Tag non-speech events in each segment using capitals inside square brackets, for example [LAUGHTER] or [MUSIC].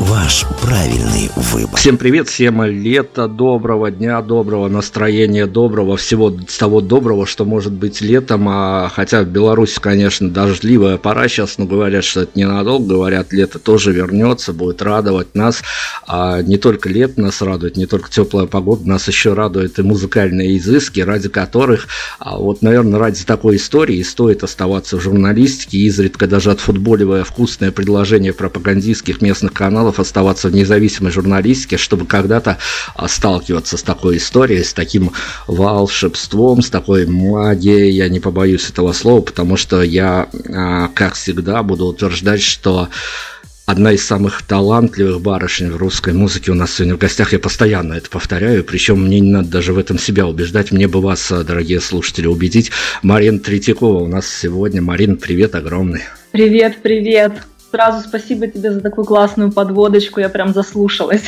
Ваш правильный выбор. Всем привет, всем лето доброго, дня доброго, настроения доброго, всего того доброго, что может быть летом. А, хотя в Беларуси, конечно, дождливая пора сейчас, но говорят, что это ненадолго. Говорят, лето тоже вернется, будет радовать нас. А не только лето нас радует, не только теплая погода, нас еще радует и музыкальные изыски, ради которых, а вот, наверное, ради такой истории стоит оставаться в журналистике, изредка даже отфутболивая вкусное предложение пропагандистских местных каналов каналов оставаться в независимой журналистике, чтобы когда-то а, сталкиваться с такой историей, с таким волшебством, с такой магией, я не побоюсь этого слова, потому что я, а, как всегда, буду утверждать, что одна из самых талантливых барышень в русской музыке у нас сегодня в гостях. Я постоянно это повторяю, причем мне не надо даже в этом себя убеждать. Мне бы вас, дорогие слушатели, убедить. Марина Третьякова у нас сегодня. Марин, привет огромный. Привет, привет сразу спасибо тебе за такую классную подводочку, я прям заслушалась.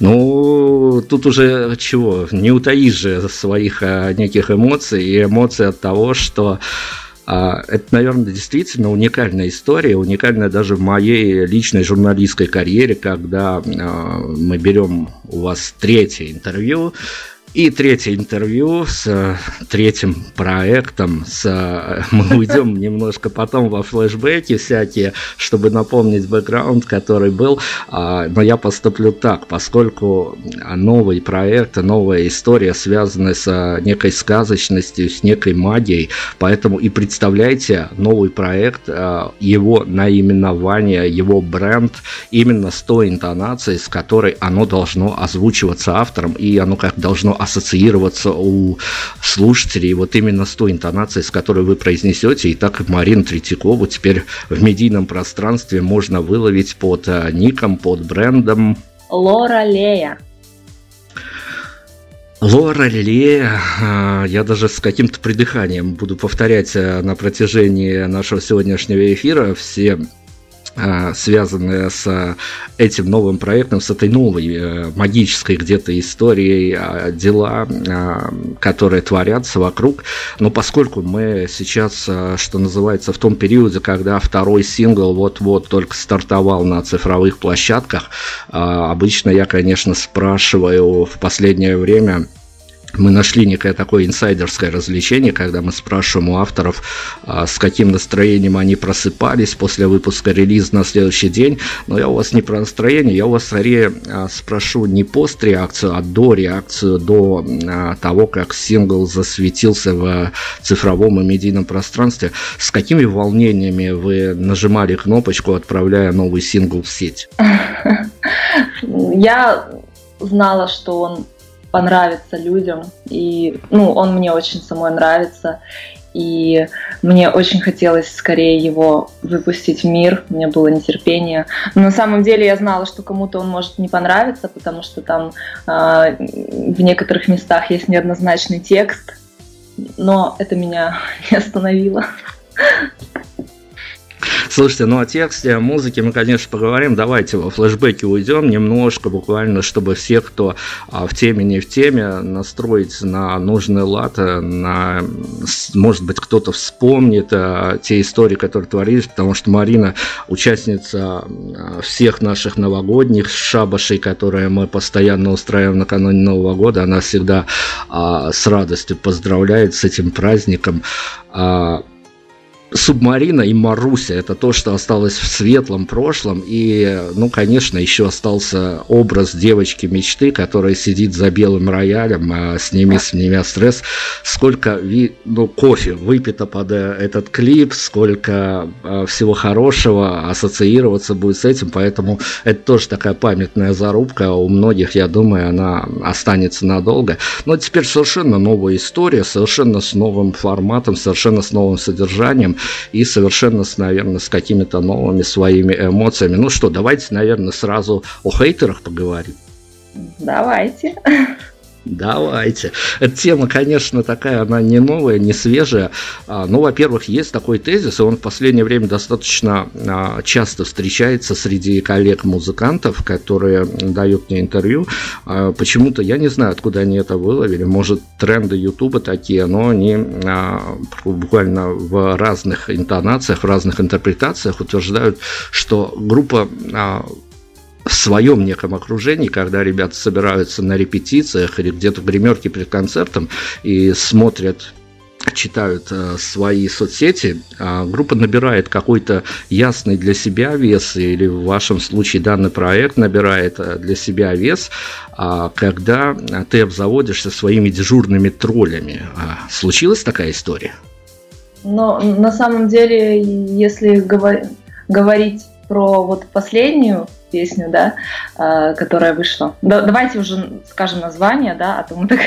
Ну, тут уже чего, не утаишь же своих а, неких эмоций, и эмоций от того, что а, это, наверное, действительно уникальная история, уникальная даже в моей личной журналистской карьере, когда а, мы берем у вас третье интервью, и третье интервью с э, третьим проектом. С, э, [LAUGHS] мы уйдем немножко потом во флешбеки всякие, чтобы напомнить бэкграунд, который был. А, но я поступлю так, поскольку новый проект, новая история связана с э, некой сказочностью, с некой магией. Поэтому и представляйте новый проект, его наименование, его бренд именно с той интонацией, с которой оно должно озвучиваться автором, и оно как должно ассоциироваться у слушателей вот именно с той интонацией, с которой вы произнесете. И так Марину Третьякову теперь в медийном пространстве можно выловить под э, ником, под брендом. Лора Лея. Лора Лея, э, я даже с каким-то придыханием буду повторять э, на протяжении нашего сегодняшнего эфира все а, связанные с этим новым проектом, с этой новой э, магической где-то историей, а, дела, а, которые творятся вокруг. Но поскольку мы сейчас, что называется, в том периоде, когда второй сингл вот-вот только стартовал на цифровых площадках, обычно я, конечно, спрашиваю в последнее время, мы нашли некое такое инсайдерское развлечение, когда мы спрашиваем у авторов, а, с каким настроением они просыпались после выпуска релиза на следующий день. Но я у вас не про настроение, я у вас скорее а, спрошу не пост-реакцию, а до реакцию, до а, того, как сингл засветился в цифровом и медийном пространстве. С какими волнениями вы нажимали кнопочку, отправляя новый сингл в сеть? [LAUGHS] Я знала, что он понравится людям. И, ну, он мне очень самой нравится. И мне очень хотелось скорее его выпустить в мир, у меня было нетерпение. Но на самом деле я знала, что кому-то он может не понравиться, потому что там э, в некоторых местах есть неоднозначный текст, но это меня [LAUGHS] не остановило. Слушайте, ну о тексте, о музыке мы, конечно, поговорим. Давайте во флешбеке уйдем немножко, буквально, чтобы все, кто а, в теме, не в теме, настроить на нужный лад, э, на, может быть, кто-то вспомнит а, те истории, которые творились, потому что Марина участница а, всех наших новогодних шабашей, которые мы постоянно устраиваем накануне Нового года. Она всегда а, с радостью поздравляет с этим праздником. А, Субмарина и Маруся – это то, что осталось в светлом прошлом. И, ну, конечно, еще остался образ девочки мечты, которая сидит за белым роялем, а сними с меня стресс. Сколько ви, ну, кофе выпито под э, этот клип, сколько э, всего хорошего ассоциироваться будет с этим. Поэтому это тоже такая памятная зарубка. У многих, я думаю, она останется надолго. Но теперь совершенно новая история, совершенно с новым форматом, совершенно с новым содержанием и совершенно, наверное, с какими-то новыми своими эмоциями. Ну что, давайте, наверное, сразу о хейтерах поговорим. Давайте. Давайте. Эта тема, конечно, такая, она не новая, не свежая. А, ну, во-первых, есть такой тезис, и он в последнее время достаточно а, часто встречается среди коллег-музыкантов, которые дают мне интервью. А, почему-то, я не знаю, откуда они это выловили, может, тренды Ютуба такие, но они буквально в разных интонациях, в разных интерпретациях утверждают, что группа в своем неком окружении, когда ребята собираются на репетициях или где-то в гримерке перед концертом и смотрят читают э, свои соцсети, э, группа набирает какой-то ясный для себя вес, или в вашем случае данный проект набирает э, для себя вес, э, когда ты обзаводишься своими дежурными троллями. Э, случилась такая история? Но на самом деле, если говор- говорить про вот последнюю песню, да, э, которая вышла. Да, давайте уже скажем название, да, а то мы так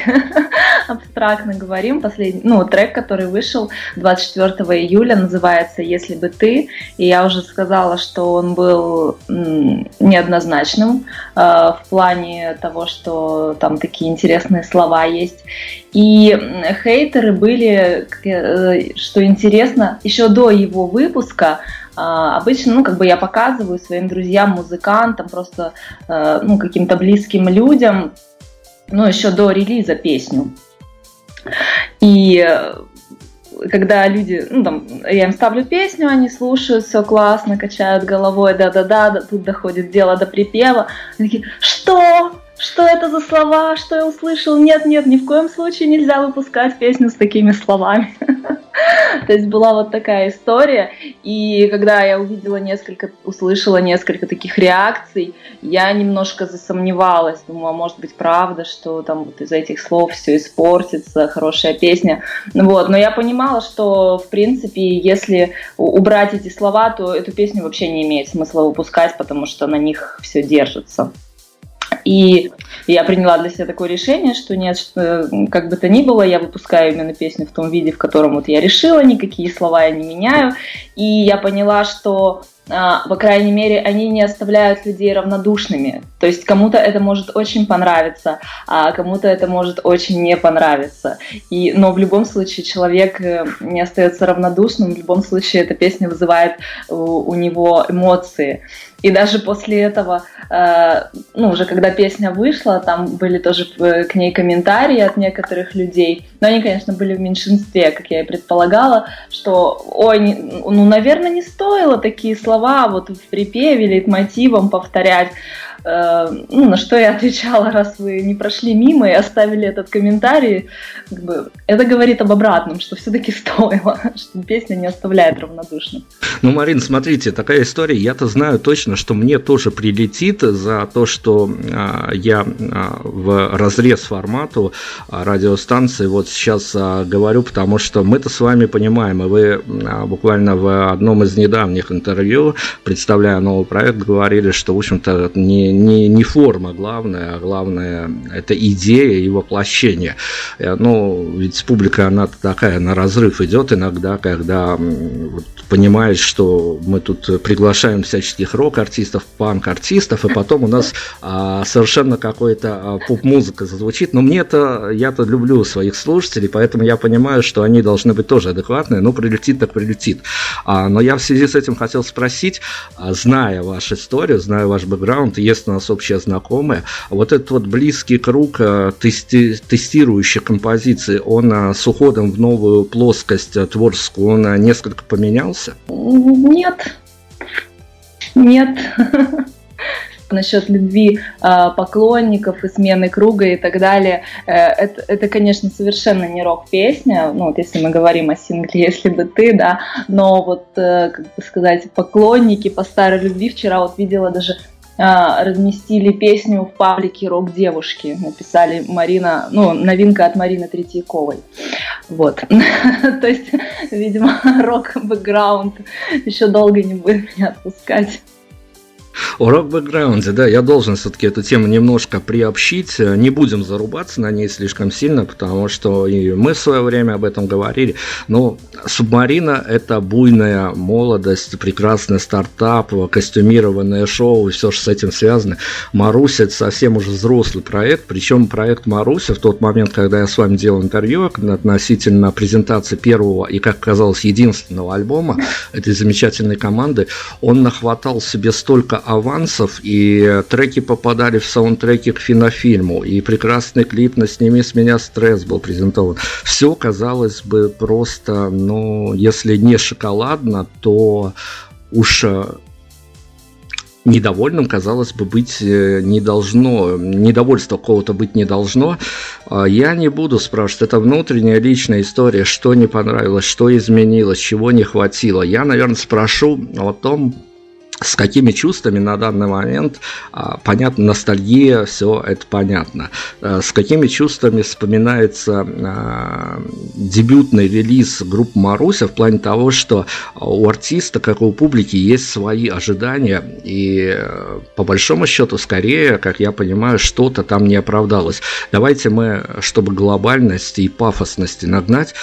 [LAUGHS] абстрактно говорим. Последний, ну, трек, который вышел 24 июля, называется «Если бы ты», и я уже сказала, что он был неоднозначным э, в плане того, что там такие интересные слова есть. И хейтеры были, э, что интересно, еще до его выпуска а, обычно, ну, как бы я показываю своим друзьям, музыкантам, просто, э, ну, каким-то близким людям, ну, еще до релиза песню. И э, когда люди, ну, там, я им ставлю песню, они слушают, все классно, качают головой, да-да-да, тут доходит дело до припева. Они такие, что? Что это за слова? Что я услышал? Нет, нет, ни в коем случае нельзя выпускать песню с такими словами. [LAUGHS] То есть была вот такая история. И когда я увидела несколько, услышала несколько таких реакций, я немножко засомневалась. Думала, может быть, правда, что там вот из этих слов все испортится, хорошая песня. Вот. Но я понимала, что, в принципе, если убрать эти слова, то эту песню вообще не имеет смысла выпускать, потому что на них все держится. И я приняла для себя такое решение, что нет, что, как бы то ни было, я выпускаю именно песню в том виде, в котором вот я решила, никакие слова я не меняю. И я поняла, что по крайней мере, они не оставляют людей равнодушными. То есть кому-то это может очень понравиться, а кому-то это может очень не понравиться. И, но в любом случае человек э, не остается равнодушным, в любом случае эта песня вызывает у, у него эмоции. И даже после этого, э, ну, уже когда песня вышла, там были тоже э, к ней комментарии от некоторых людей. Но они, конечно, были в меньшинстве, как я и предполагала, что, ой, ну, наверное, не стоило такие слова вот в припеве или мотивом повторять. Э, ну, на что я отвечала, [LAUGHS] раз вы не прошли мимо и оставили этот комментарий, как бы, это говорит об обратном, что все-таки [LAUGHS] стоило, что песня не оставляет равнодушным. Ну, Марин, смотрите, такая история, я-то знаю точно, что мне тоже прилетит за то, что а, я а, в разрез формату а, радиостанции вот сейчас а, говорю, потому что мы-то с вами понимаем, и вы а, буквально в одном из недавних интервью, представляя новый проект, говорили, что, в общем-то, не, не, не форма главная, а главное это идея и воплощение. Ну, ведь публика, она такая, на разрыв идет иногда, когда вот, понимаешь, что мы тут приглашаем всяческих рок-артистов, панк-артистов, и потом у нас а, совершенно какой-то а, поп-музыка зазвучит. Но мне это, я-то люблю своих слушателей, поэтому я понимаю, что они должны быть тоже адекватные, ну, прилетит так прилетит. А, но я в связи с этим хотел спросить, а, зная вашу историю, зная ваш бэкграунд, есть у нас общие знакомые. Вот этот вот близкий круг э, тести, тестирующих композиций, он э, с уходом в новую плоскость э, творческую, он несколько поменялся? Нет. Нет. [LAUGHS] насчет любви поклонников и смены круга и так далее. Это, это, конечно, совершенно не рок-песня, ну вот если мы говорим о сингле [LAUGHS] «Если бы ты», да, но вот, как бы сказать, поклонники по старой любви, вчера вот видела даже разместили песню в паблике «Рок девушки». Написали Марина, ну, новинка от Марины Третьяковой. Вот. [LAUGHS] То есть, видимо, [LAUGHS] рок-бэкграунд еще долго не будет меня отпускать. О рок-бэкграунде, да, я должен все-таки эту тему немножко приобщить. Не будем зарубаться на ней слишком сильно, потому что и мы в свое время об этом говорили. Но «Субмарина» — это буйная молодость, прекрасный стартап, костюмированное шоу и все, что с этим связано. «Маруся» — это совсем уже взрослый проект, причем проект «Маруся» в тот момент, когда я с вами делал интервью относительно презентации первого и, как казалось, единственного альбома этой замечательной команды, он нахватал себе столько авансов, и треки попадали в саундтреки к финофильму, и прекрасный клип на «Сними с меня стресс» был презентован. Все, казалось бы, просто, ну, если не шоколадно, то уж э, недовольным, казалось бы, быть э, не должно, недовольство какого-то быть не должно. А я не буду спрашивать, это внутренняя личная история, что не понравилось, что изменилось, чего не хватило. Я, наверное, спрошу о том, с какими чувствами на данный момент, а, понятно, ностальгия, все это понятно. А, с какими чувствами вспоминается а, дебютный релиз группы Маруся в плане того, что у артиста, как и у публики, есть свои ожидания, и по большому счету, скорее, как я понимаю, что-то там не оправдалось. Давайте мы, чтобы глобальности и пафосности нагнать,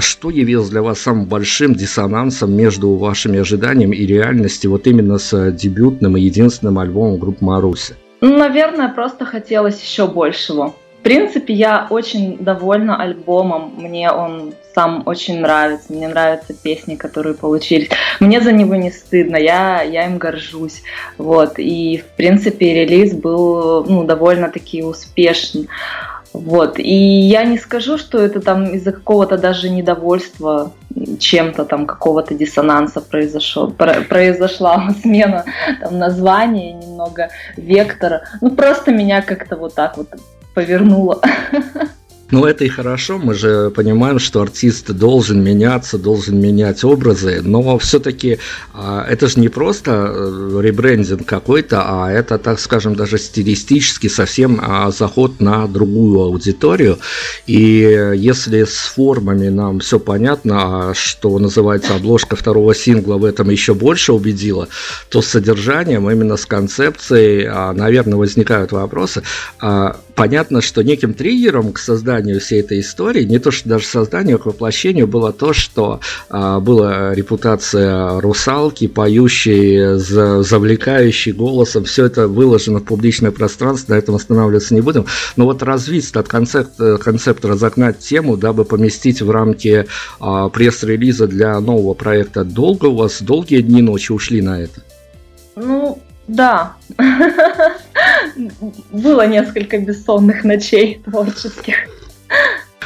что явилось для вас самым большим диссонансом между вашими ожиданиями и реальностью вот именно с дебютным и единственным альбомом группы Маруси? Ну, наверное, просто хотелось еще большего. В принципе, я очень довольна альбомом. Мне он сам очень нравится. Мне нравятся песни, которые получились. Мне за него не стыдно. Я, я им горжусь. Вот. И, в принципе, релиз был ну, довольно-таки успешный. Вот. И я не скажу, что это там из-за какого-то даже недовольства чем-то там, какого-то диссонанса произошел, произошла [LAUGHS] смена там, названия, немного вектора. Ну, просто меня как-то вот так вот повернуло. [LAUGHS] Ну, это и хорошо, мы же понимаем, что артист должен меняться, должен менять образы, но все-таки а, это же не просто э, ребрендинг какой-то, а это, так скажем, даже стилистически совсем а, заход на другую аудиторию. И если с формами нам все понятно, а что называется обложка второго сингла в этом еще больше убедила, то с содержанием, именно с концепцией, наверное, возникают вопросы. Понятно, что неким триггером к созданию всей этой истории, не то что даже созданию, а к воплощению, было то, что а, была репутация русалки, поющей, за, завлекающей голосом. Все это выложено в публичное пространство, на этом останавливаться не будем. Но вот развить этот концепт, концепт разогнать тему, дабы поместить в рамки а, пресс-релиза для нового проекта, долго у вас, долгие дни ночи ушли на это? Ну, да. Было несколько бессонных ночей творческих.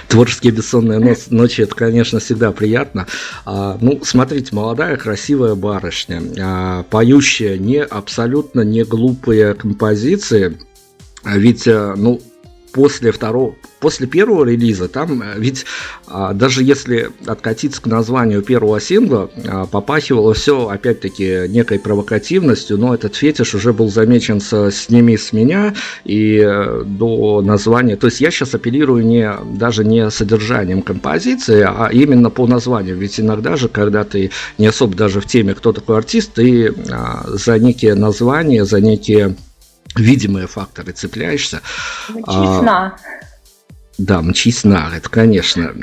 Творческие бессонные ночи, это, конечно, всегда приятно. А, ну, смотрите, молодая, красивая барышня, а, поющая не абсолютно не глупые композиции, а ведь, а, ну, после второго, после первого релиза, там э, ведь а, даже если откатиться к названию первого сингла, а, попахивало все опять-таки некой провокативностью, но этот фетиш уже был замечен с «Сними с меня» и а, до названия. То есть я сейчас апеллирую не, даже не содержанием композиции, а именно по названию. Ведь иногда же, когда ты не особо даже в теме, кто такой артист, ты а, за некие названия, за некие видимые факторы цепляешься. Мчись а, Да, мчись на, это конечно.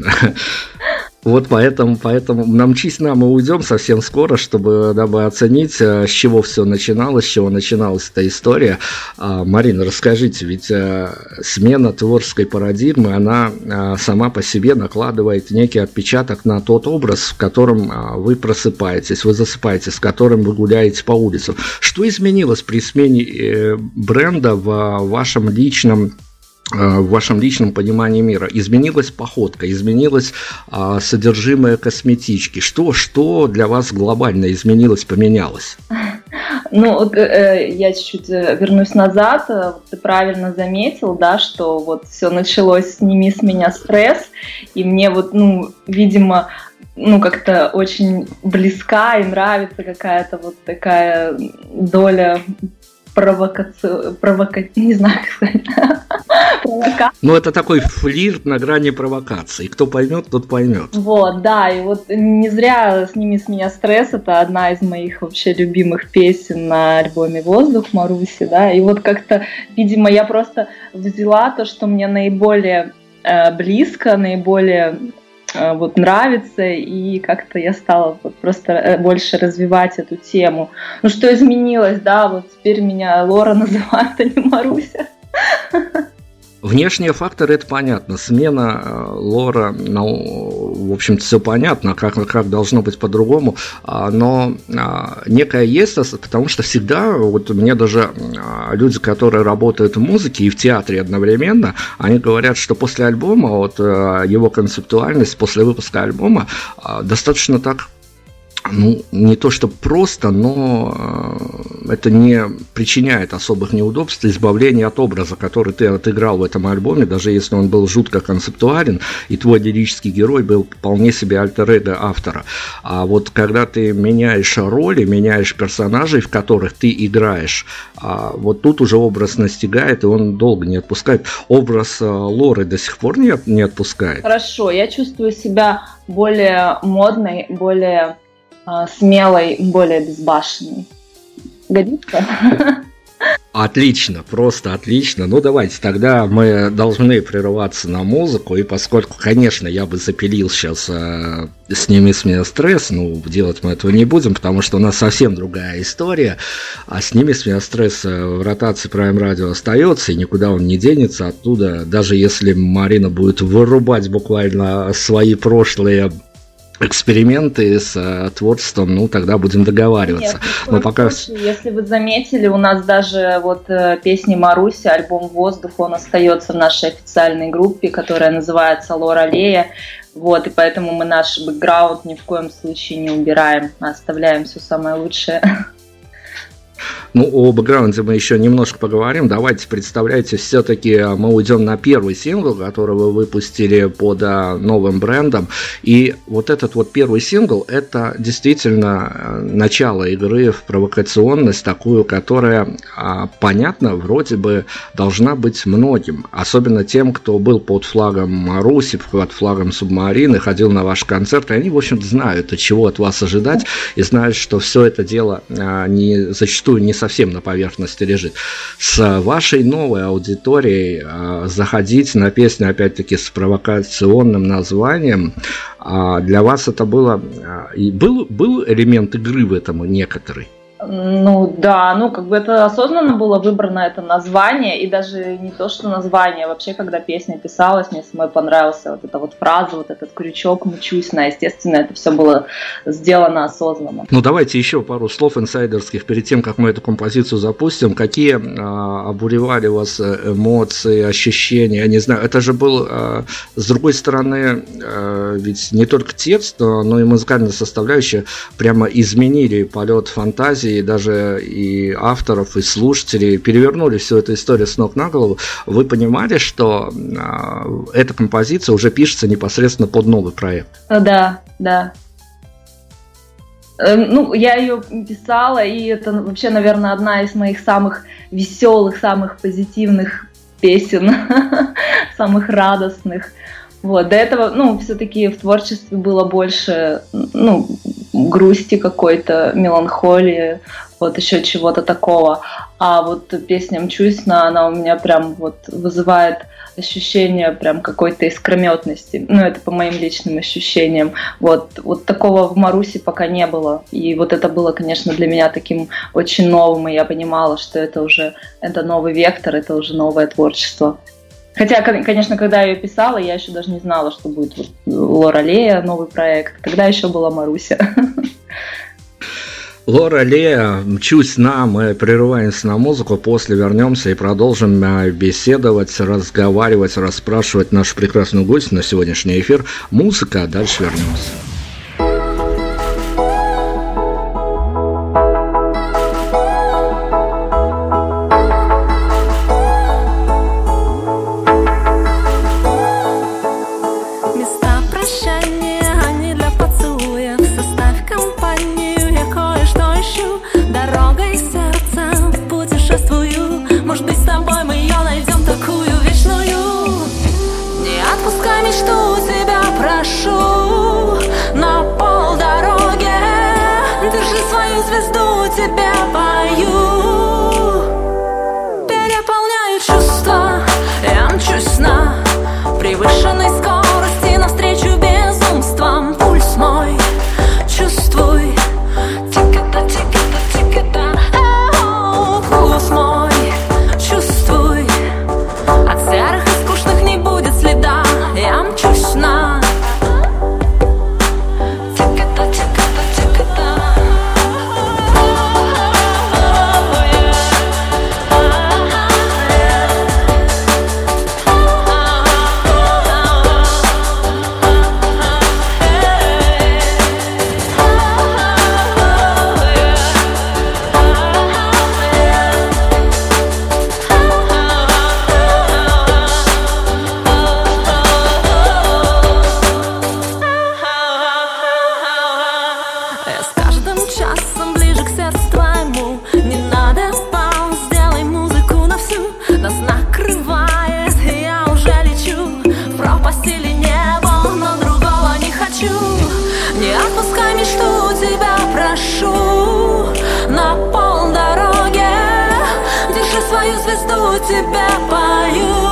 Вот поэтому, поэтому намчись нам мы уйдем совсем скоро, чтобы, дабы оценить, э, с чего все начиналось, с чего начиналась эта история. А, Марина, расскажите, ведь э, смена творческой парадигмы, она э, сама по себе накладывает некий отпечаток на тот образ, в котором вы просыпаетесь, вы засыпаете, с которым вы гуляете по улицам. Что изменилось при смене бренда в вашем личном Э, в вашем личном понимании мира. Изменилась походка, изменилось а, содержимое косметички. Что, что для вас глобально изменилось, поменялось? [LAUGHS] Ну, э, э я чуть-чуть э, вернусь назад. Ты правильно заметил, да, что вот все началось «Сними с меня стресс», и мне вот, ну, видимо, ну, как-то очень близка и нравится какая-то вот такая доля провокацию, провока... не знаю, как сказать. [LAUGHS] Ну, это такой флирт на грани провокации. Кто поймет, тот поймет. Вот, да, и вот не зря «Сними с меня стресс» — это одна из моих вообще любимых песен на альбоме «Воздух» Маруси, да, и вот как-то, видимо, я просто взяла то, что мне наиболее э, близко, наиболее вот нравится, и как-то я стала вот просто э, больше развивать эту тему. Ну что изменилось, да, вот теперь меня Лора [LAUGHS] называют, а не Маруся. Внешние факторы это понятно. Смена э, лора, ну, в общем-то, все понятно, как, как должно быть по-другому. А, но а, некая есть, потому что всегда, вот мне даже а, люди, которые работают в музыке и в театре одновременно, они говорят, что после альбома, вот его концептуальность, после выпуска альбома, достаточно так ну, не то что просто, но э, это не причиняет особых неудобств, избавление от образа, который ты отыграл в этом альбоме, даже если он был жутко концептуален, и твой лирический герой был вполне себе альтер автора. А вот когда ты меняешь роли, меняешь персонажей, в которых ты играешь, а вот тут уже образ настигает, и он долго не отпускает. Образ э, Лоры до сих пор не, не отпускает. Хорошо, я чувствую себя более модной, более смелой, более безбашенной. Годится? Отлично, просто отлично. Ну, давайте тогда мы должны прерываться на музыку, и поскольку, конечно, я бы запилил сейчас э, «Сними с меня стресс», ну, делать мы этого не будем, потому что у нас совсем другая история, а «Сними с меня стресс» в ротации Prime Radio остается, и никуда он не денется оттуда, даже если Марина будет вырубать буквально свои прошлые эксперименты с э, творчеством, ну тогда будем договариваться. Нет, Но пока случае, если вы заметили, у нас даже вот э, песни Маруси, альбом "Воздух", он остается в нашей официальной группе, которая называется Лора Лея. Вот, и поэтому мы наш бэкграунд ни в коем случае не убираем, а оставляем все самое лучшее. [LAUGHS] Ну, о бэкграунде мы еще немножко поговорим. Давайте представляйте, все-таки мы уйдем на первый сингл, который вы выпустили под а, новым брендом. И вот этот вот первый сингл, это действительно э, начало игры в провокационность, такую, которая, а, понятно, вроде бы должна быть многим. Особенно тем, кто был под флагом Маруси, под флагом Субмарины, ходил на ваш концерт, и они, в общем-то, знают, чего от вас ожидать, и знают, что все это дело а, не зачастую не совсем на поверхности лежит. С вашей новой аудиторией а, заходить на песню, опять-таки, с провокационным названием, а, для вас это было... А, и был, был элемент игры в этом некоторый? Ну да, ну как бы это осознанно было выбрано это название, и даже не то, что название, вообще, когда песня писалась, мне самой понравился вот эта вот фраза, вот этот крючок «мучусь на», естественно, это все было сделано осознанно. Ну давайте еще пару слов инсайдерских перед тем, как мы эту композицию запустим. Какие а, обуревали вас эмоции, ощущения, я не знаю, это же был, а, с другой стороны, а, ведь не только текст, но и музыкальная составляющая прямо изменили полет фантазии, и даже и авторов, и слушателей перевернули всю эту историю с ног на голову, вы понимали, что э, эта композиция уже пишется непосредственно под новый проект? Да, да. Эм, ну, я ее писала, и это вообще, наверное, одна из моих самых веселых, самых позитивных песен, [LAUGHS] самых радостных. Вот, до этого, ну, все-таки в творчестве было больше, ну, грусти какой-то, меланхолии, вот еще чего-то такого. А вот песня «Мчусь», она у меня прям вот вызывает ощущение прям какой-то искрометности. Ну, это по моим личным ощущениям. Вот, вот такого в Марусе пока не было. И вот это было, конечно, для меня таким очень новым, и я понимала, что это уже это новый вектор, это уже новое творчество. Хотя, конечно, когда я ее писала, я еще даже не знала, что будет вот Лора Лея, новый проект. Тогда еще была Маруся. [LAUGHS] Лора Лея, мчусь на, мы прерываемся на музыку, после вернемся и продолжим э, беседовать, разговаривать, расспрашивать нашу прекрасную гостью на сегодняшний эфир. Музыка, а дальше вернемся. Звезду, тебя пою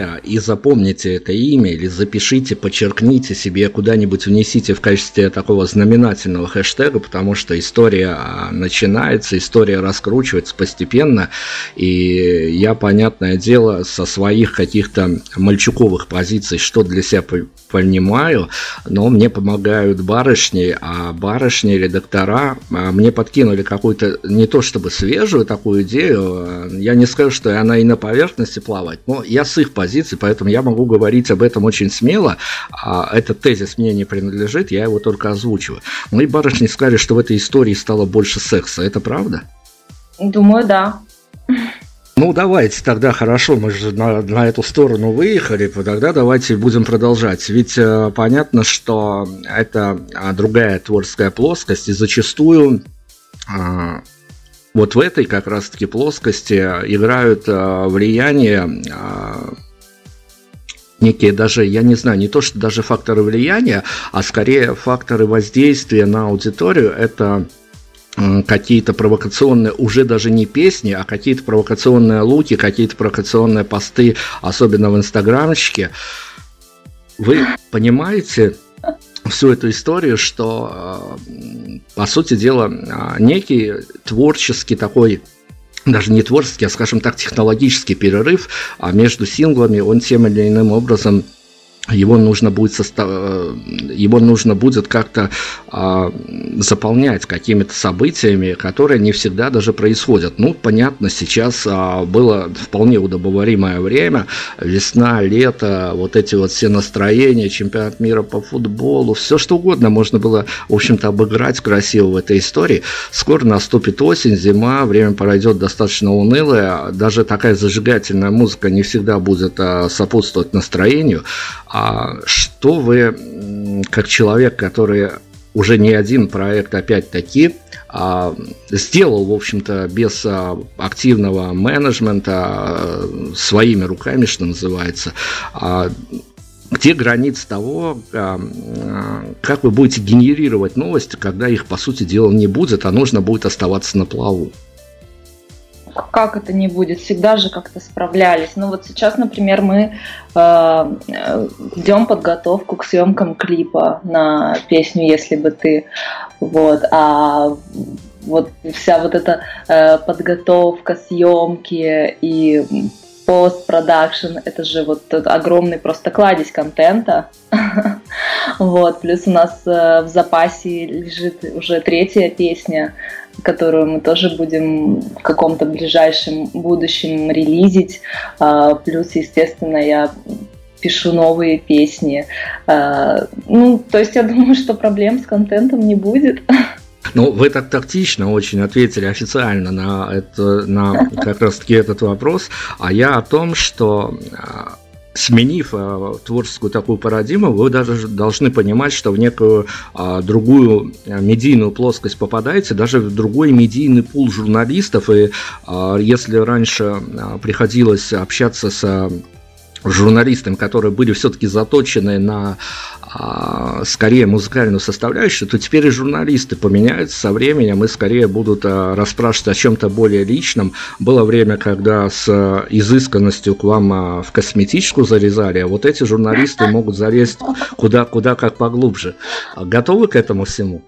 Лора Леа, и запомните это имя, или запишите, подчеркните себе, куда-нибудь внесите в качестве такого знаменательного хэштега, потому что история а, начинается, история раскручивается постепенно, и я, понятное дело, со своих каких-то мальчуковых позиций, что для себя понимаю, но мне помогают барышни, а барышни, редактора а, мне подкинули какую-то, не то чтобы свежую такую идею, а, я не скажу, что она и на поверхности плавает, но я с их позиции, поэтому я могу говорить об этом очень смело. А этот тезис мне не принадлежит, я его только озвучиваю. Мои барышни сказали, что в этой истории стало больше секса. Это правда? Думаю, да. Ну, давайте тогда, хорошо, мы же на, на эту сторону выехали, тогда давайте будем продолжать. Ведь э, понятно, что это а, другая творческая плоскость, и зачастую э, вот в этой как раз-таки плоскости играют э, влияние э, некие даже, я не знаю, не то, что даже факторы влияния, а скорее факторы воздействия на аудиторию. Это какие-то провокационные, уже даже не песни, а какие-то провокационные луки, какие-то провокационные посты, особенно в инстаграмчике. Вы понимаете, всю эту историю, что, э, по сути дела, э, некий творческий такой даже не творческий, а, скажем так, технологический перерыв а между синглами, он тем или иным образом его нужно будет состав... Э, его нужно будет как-то а, заполнять какими-то событиями, которые не всегда даже происходят. Ну, понятно, сейчас а, было вполне удобоваримое время, весна, лето, вот эти вот все настроения, чемпионат мира по футболу, все что угодно можно было, в общем-то, обыграть красиво в этой истории. Скоро наступит осень, зима, время пройдет достаточно унылое, даже такая зажигательная музыка не всегда будет а, сопутствовать настроению. А что вы, как человек, который уже не один проект опять-таки а, сделал, в общем-то, без а, активного менеджмента, а, своими руками, что называется, где граница того, как вы будете генерировать новости, когда их, по сути дела, не будет, а нужно будет оставаться на плаву? Как это не будет, всегда же как-то справлялись. Ну вот сейчас, например, мы э, подготовку к съемкам клипа на песню «Если бы ты». Вот, а вот вся вот эта э, подготовка, съемки и постпродакшн, это же вот огромный просто кладезь контента. [LAUGHS] Вот, плюс у нас э, в запасе лежит уже третья песня, которую мы тоже будем в каком-то ближайшем будущем релизить. А, плюс, естественно, я пишу новые песни. А, ну, то есть я [LAUGHS] думаю, что проблем с контентом не будет. Ну, вы так тактично очень ответили официально на, это, на как раз-таки этот вопрос, а я о том, что а, сменив э, творческую такую парадигму, вы даже должны понимать, что в некую э, другую медийную плоскость попадаете, даже в другой медийный пул журналистов. И э, если раньше э, приходилось общаться с журналистам, которые были все-таки заточены на а, скорее музыкальную составляющую, то теперь и журналисты поменяются со временем и скорее будут а, расспрашивать о чем-то более личном. Было время, когда с изысканностью к вам а, в косметичку зарезали, а вот эти журналисты [LAUGHS] могут залезть куда, куда как поглубже. Готовы к этому всему?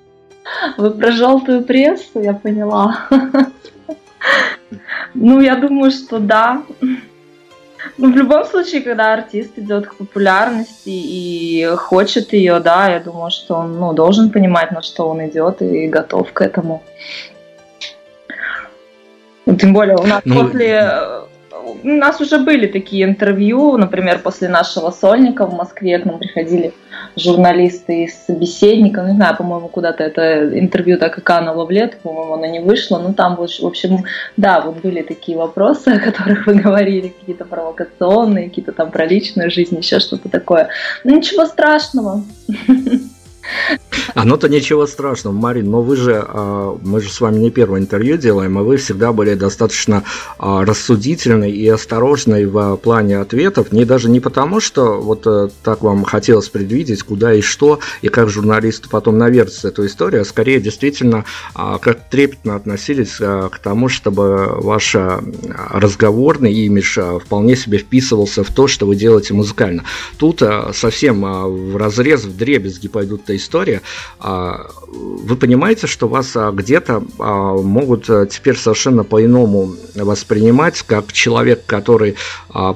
Вы про желтую прессу, я поняла. [LAUGHS] Ну, я думаю, что да. Ну, в любом случае, когда артист идет к популярности и хочет ее, да, я думаю, что он ну, должен понимать, на что он идет и готов к этому. Ну, тем более у нас ну, после у нас уже были такие интервью, например, после нашего сольника в Москве к нам приходили журналисты из собеседника, не знаю, по-моему, куда-то это интервью так и кануло в лет, по-моему, оно не вышло, но там, в общем, да, вот были такие вопросы, [LAUGHS] о которых вы говорили, какие-то провокационные, какие-то там про личную жизнь, еще что-то такое. Ну, ничего страшного. [LAUGHS] [LAUGHS] А ну-то ничего страшного, Марин, но вы же, а, мы же с вами не первое интервью делаем, а вы всегда были достаточно а, рассудительны и осторожны в плане ответов, не даже не потому, что вот э, так вам хотелось предвидеть, куда и что, и как журналисты потом навертятся эту историю, а скорее действительно а, как трепетно относились к тому, чтобы ваш разговорный имидж вполне себе вписывался в то, что вы делаете музыкально. Тут совсем в разрез, в дребезги пойдут эта история, а, вы понимаете, что вас а, где-то а, могут теперь совершенно по-иному воспринимать как человек, который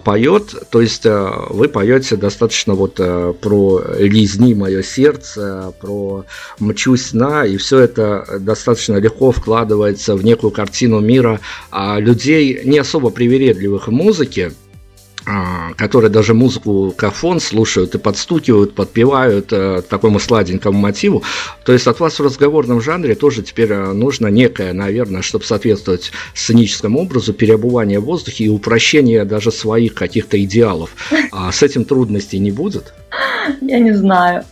поет, то есть вы поете достаточно вот про «Лизни мое сердце», про «Мчусь на», и все это достаточно легко вкладывается в некую картину мира людей, не особо привередливых в музыке, которые даже музыку кафон слушают и подстукивают, подпевают э, такому сладенькому мотиву. То есть от вас в разговорном жанре тоже теперь э, нужно некое, наверное, чтобы соответствовать сценическому образу, переобувание в воздухе и упрощение даже своих каких-то идеалов. А с этим трудностей не будет? Я не знаю.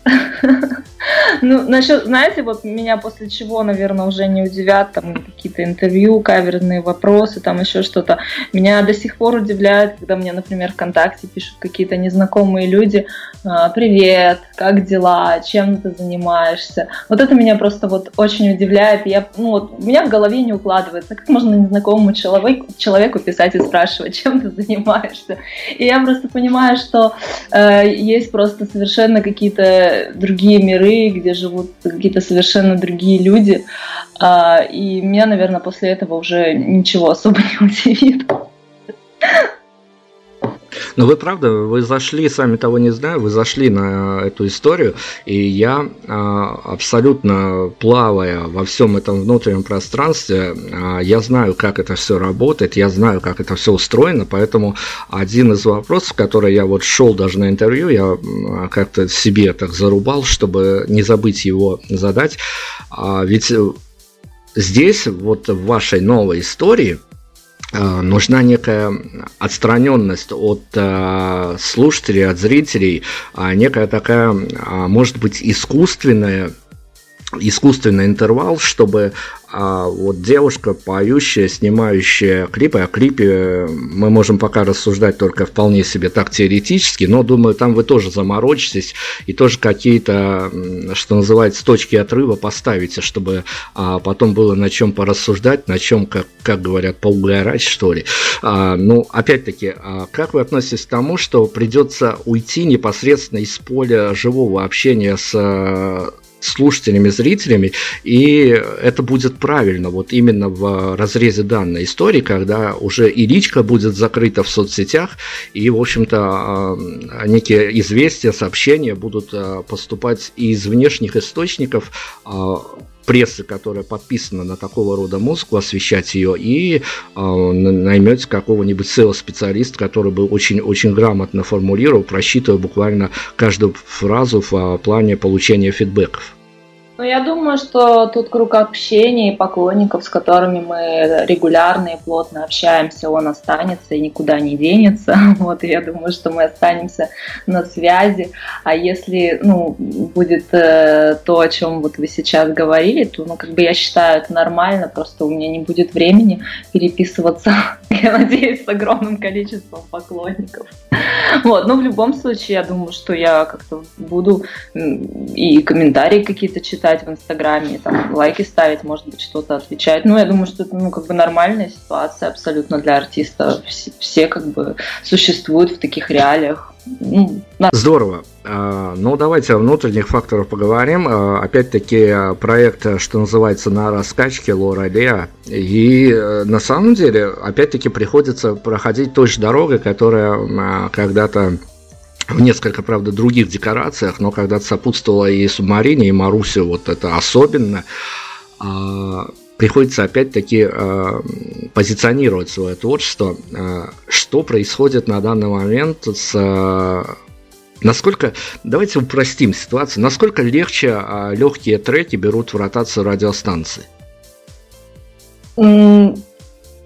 Ну, насчет, знаете, вот меня после чего, наверное, уже не удивят там какие-то интервью, каверные вопросы, там еще что-то. Меня до сих пор удивляет, когда мне, например, ВКонтакте пишут какие-то незнакомые люди, «А, привет, как дела, чем ты занимаешься. Вот это меня просто вот очень удивляет. Я, ну, вот, у меня в голове не укладывается, как можно незнакомому человеку, человеку писать и спрашивать, чем ты занимаешься. И я просто понимаю, что э, есть просто совершенно какие-то другие миры, где живут какие-то совершенно другие люди. А, и меня, наверное, после этого уже ничего особо [LAUGHS] не удивит. Но вы правда, вы зашли, сами того не знаю, вы зашли на эту историю, и я а, абсолютно плавая во всем этом внутреннем пространстве, а, я знаю, как это все работает, я знаю, как это все устроено, поэтому один из вопросов, который я вот шел даже на интервью, я а, как-то себе так зарубал, чтобы не забыть его задать, ведь здесь, вот в вашей новой истории, Э, нужна некая отстраненность от э, слушателей, от зрителей, а некая такая, а, может быть, искусственная искусственный интервал, чтобы а вот девушка, поющая, снимающая клипы, о клипе мы можем пока рассуждать только вполне себе так теоретически, но думаю, там вы тоже заморочитесь и тоже какие-то, что называется, точки отрыва поставите, чтобы а, потом было на чем порассуждать, на чем, как, как говорят, поугарать, что ли. А, ну, опять-таки, а как вы относитесь к тому, что придется уйти непосредственно из поля живого общения с слушателями, зрителями, и это будет правильно, вот именно в разрезе данной истории, когда уже и личка будет закрыта в соцсетях, и, в общем-то, а, некие известия, сообщения будут а, поступать из внешних источников, а, прессы, которая подписана на такого рода музыку, освещать ее, и э, наймете какого-нибудь SEO-специалиста, который бы очень-очень грамотно формулировал, просчитывая буквально каждую фразу в э, плане получения фидбэков. Ну, я думаю, что тут круг общения и поклонников, с которыми мы регулярно и плотно общаемся, он останется и никуда не денется. [LAUGHS] Вот, и я думаю, что мы останемся на связи. А если, ну, будет э, то, о чем вот вы сейчас говорили, то, ну, как бы я считаю, это нормально, просто у меня не будет времени переписываться, [LAUGHS] я надеюсь, с огромным количеством поклонников. Вот, но в любом случае, я думаю, что я как-то буду и комментарии какие-то читать в Инстаграме, там, лайки ставить, может быть, что-то отвечать. Ну, я думаю, что это, ну, как бы нормальная ситуация абсолютно для артиста. Все, все как бы существуют в таких реалиях. Ну, Здорово. А, ну, давайте о внутренних факторах поговорим. А, опять-таки, проект, что называется, на раскачке Лора Леа. И э, на самом деле, опять-таки, приходится проходить той же дорогой, которая а, когда-то в несколько, правда, других декорациях, но когда-то сопутствовала и Субмарине, и Марусе, вот это особенно приходится опять-таки э, позиционировать свое творчество. Э, что происходит на данный момент с... Насколько, давайте упростим ситуацию, насколько легче легкие треки берут в ротацию радиостанции?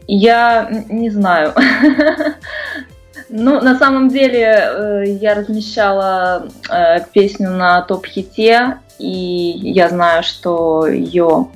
Я не знаю. [LAUGHS] Ну, на самом деле, э, я размещала э, песню на топ-хите, и я знаю, что ее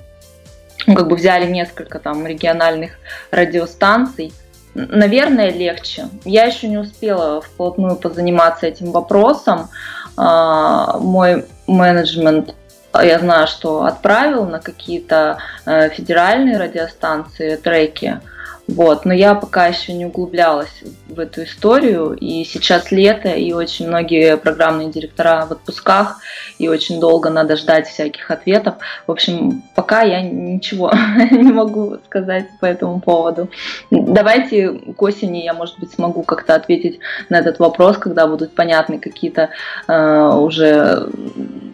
ну, как бы взяли несколько там региональных радиостанций. Наверное, легче. Я еще не успела вплотную позаниматься этим вопросом. А, мой менеджмент я знаю, что отправил на какие-то э, федеральные радиостанции треки. Вот, но я пока еще не углублялась в эту историю, и сейчас лето, и очень многие программные директора в отпусках, и очень долго надо ждать всяких ответов. В общем, пока я ничего [LAUGHS] не могу сказать по этому поводу. Давайте к осени я, может быть, смогу как-то ответить на этот вопрос, когда будут понятны какие-то э, уже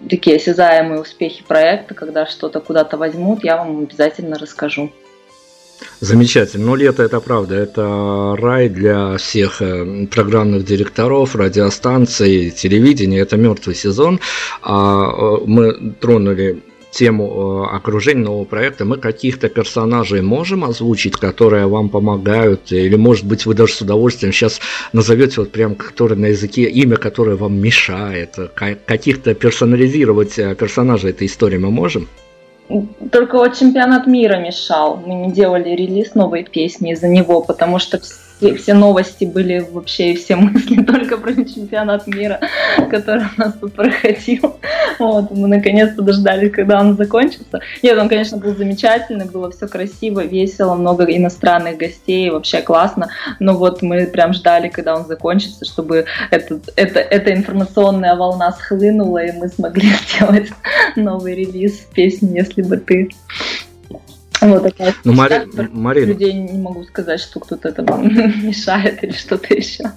такие осязаемые успехи проекта, когда что-то куда-то возьмут, я вам обязательно расскажу. Замечательно. Но лето это правда, это рай для всех э, программных директоров, радиостанций, телевидения. Это мертвый сезон. А э, мы тронули тему э, окружения нового проекта, мы каких-то персонажей можем озвучить, которые вам помогают, или, может быть, вы даже с удовольствием сейчас назовете вот прям, который на языке, имя, которое вам мешает, каких-то персонализировать персонажей этой истории мы можем? Только вот чемпионат мира мешал. Мы не делали релиз новой песни из-за него, потому что все, все новости были вообще, и все мысли [LAUGHS] только про чемпионат мира, который у нас тут проходил. Вот, мы наконец-то дождались, когда он закончится. Нет, он, конечно, был замечательный, было все красиво, весело, много иностранных гостей, вообще классно. Но вот мы прям ждали, когда он закончится, чтобы этот, это, эта информационная волна схлынула, и мы смогли [LAUGHS] сделать новый релиз песни «Если бы ты». Вот такая ну, Мари... Марина. людей не могу сказать, что кто-то это вам [LAUGHS] мешает или что-то еще.